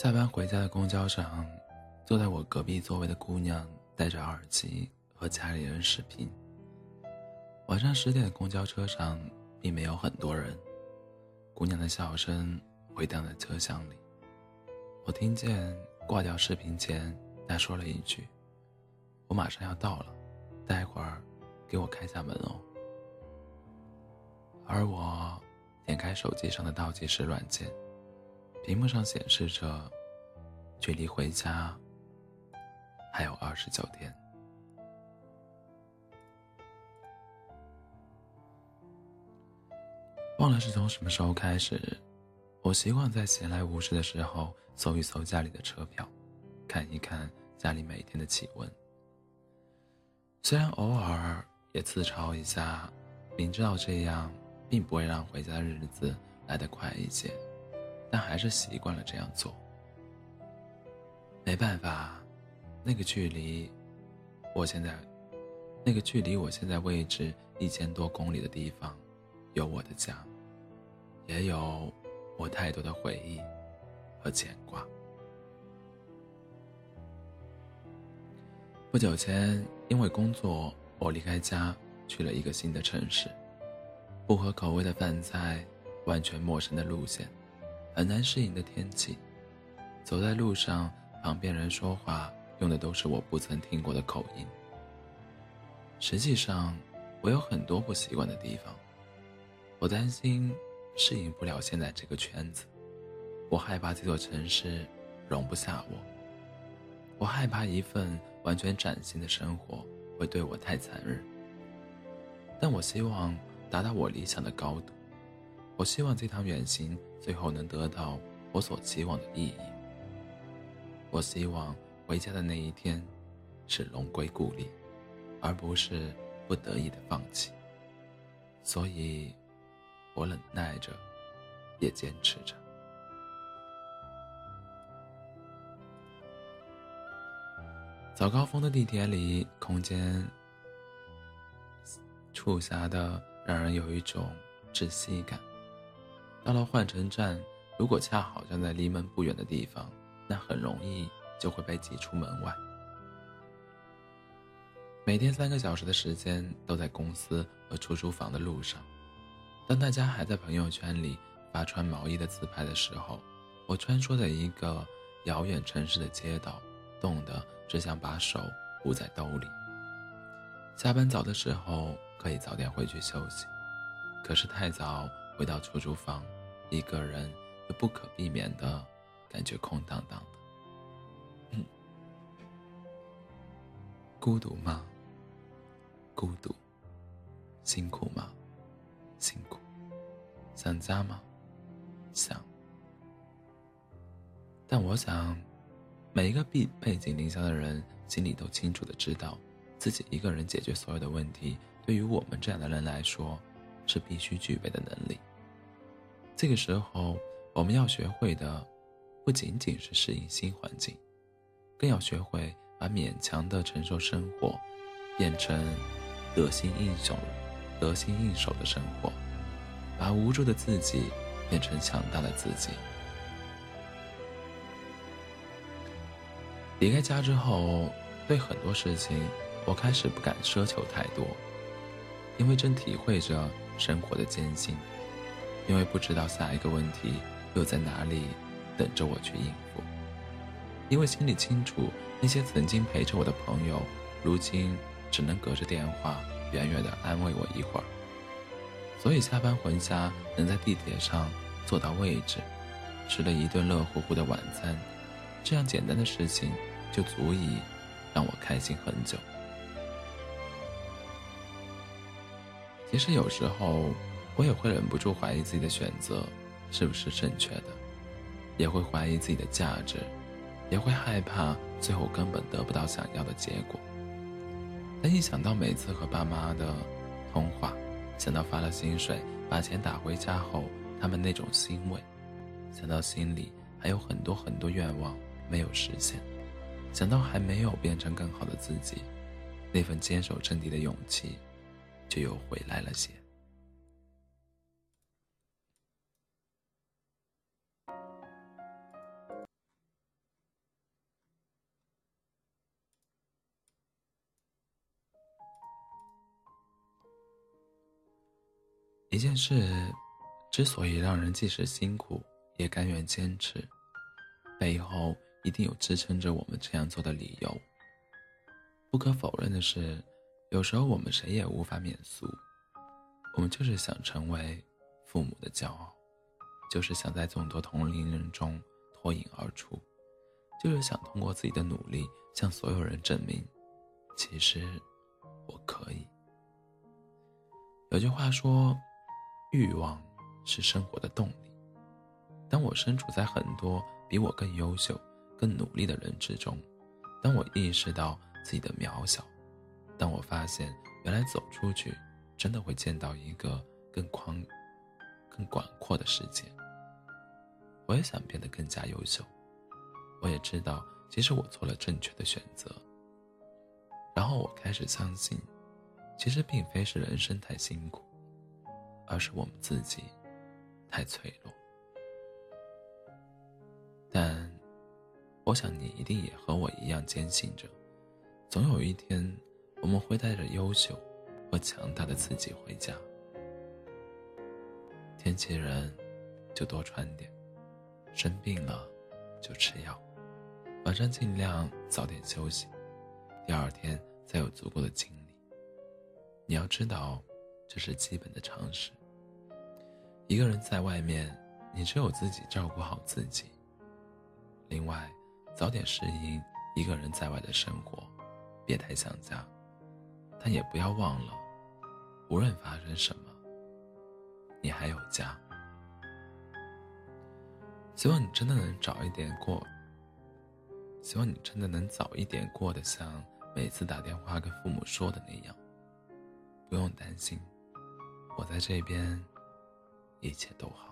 下班回家的公交上，坐在我隔壁座位的姑娘戴着耳机和家里人视频。晚上十点的公交车上并没有很多人，姑娘的笑声回荡在车厢里。我听见挂掉视频前，她说了一句：“我马上要到了，待会儿给我开下门哦。”而我点开手机上的倒计时软件。屏幕上显示着，距离回家还有二十九天。忘了是从什么时候开始，我习惯在闲来无事的时候搜一搜家里的车票，看一看家里每天的气温。虽然偶尔也自嘲一下，明知道这样并不会让回家的日子来得快一些。但还是习惯了这样做。没办法，那个距离，我现在，那个距离我现在位置一千多公里的地方，有我的家，也有我太多的回忆和牵挂。不久前，因为工作，我离开家去了一个新的城市，不合口味的饭菜，完全陌生的路线。很难适应的天气，走在路上，旁边人说话用的都是我不曾听过的口音。实际上，我有很多不习惯的地方，我担心适应不了现在这个圈子，我害怕这座城市容不下我，我害怕一份完全崭新的生活会对我太残忍。但我希望达到我理想的高度。我希望这趟远行最后能得到我所期望的意义。我希望回家的那一天是龙归故里，而不是不得已的放弃。所以，我忍耐着，也坚持着。早高峰的地铁里，空间促狭的让人有一种窒息感。到了换乘站，如果恰好站在离门不远的地方，那很容易就会被挤出门外。每天三个小时的时间都在公司和出租房的路上。当大家还在朋友圈里发穿毛衣的自拍的时候，我穿梭在一个遥远城市的街道，冻得只想把手捂在兜里。下班早的时候可以早点回去休息，可是太早。回到出租房，一个人又不可避免的感觉空荡荡的。孤独吗？孤独。辛苦吗？辛苦。想家吗？想。但我想，每一个背背井离乡的人心里都清楚的知道，自己一个人解决所有的问题，对于我们这样的人来说，是必须具备的能力。这个时候，我们要学会的，不仅仅是适应新环境，更要学会把勉强的承受生活，变成得心应手、得心应手的生活，把无助的自己变成强大的自己。离开家之后，对很多事情，我开始不敢奢求太多，因为正体会着生活的艰辛。因为不知道下一个问题又在哪里等着我去应付，因为心里清楚那些曾经陪着我的朋友，如今只能隔着电话远远的安慰我一会儿。所以下班回家能在地铁上坐到位置，吃了一顿热乎乎的晚餐，这样简单的事情就足以让我开心很久。其实有时候。我也会忍不住怀疑自己的选择是不是正确的，也会怀疑自己的价值，也会害怕最后根本得不到想要的结果。但一想到每次和爸妈的通话，想到发了薪水把钱打回家后他们那种欣慰，想到心里还有很多很多愿望没有实现，想到还没有变成更好的自己，那份坚守阵地的勇气就又回来了些。一件事之所以让人即使辛苦也甘愿坚持，背后一定有支撑着我们这样做的理由。不可否认的是，有时候我们谁也无法免俗，我们就是想成为父母的骄傲，就是想在众多同龄人中脱颖而出，就是想通过自己的努力向所有人证明，其实我可以。有句话说，欲望是生活的动力。当我身处在很多比我更优秀、更努力的人之中，当我意识到自己的渺小，当我发现原来走出去真的会见到一个更宽、更广阔的世界，我也想变得更加优秀。我也知道，其实我做了正确的选择。然后我开始相信。其实并非是人生太辛苦，而是我们自己太脆弱。但，我想你一定也和我一样坚信着，总有一天我们会带着优秀和强大的自己回家。天气冷，就多穿点；生病了，就吃药。晚上尽量早点休息，第二天再有足够的精力。你要知道，这是基本的常识。一个人在外面，你只有自己照顾好自己。另外，早点适应一个人在外的生活，别太想家，但也不要忘了，无论发生什么，你还有家。希望你真的能早一点过，希望你真的能早一点过得像每次打电话跟父母说的那样。不用担心，我在这边，一切都好。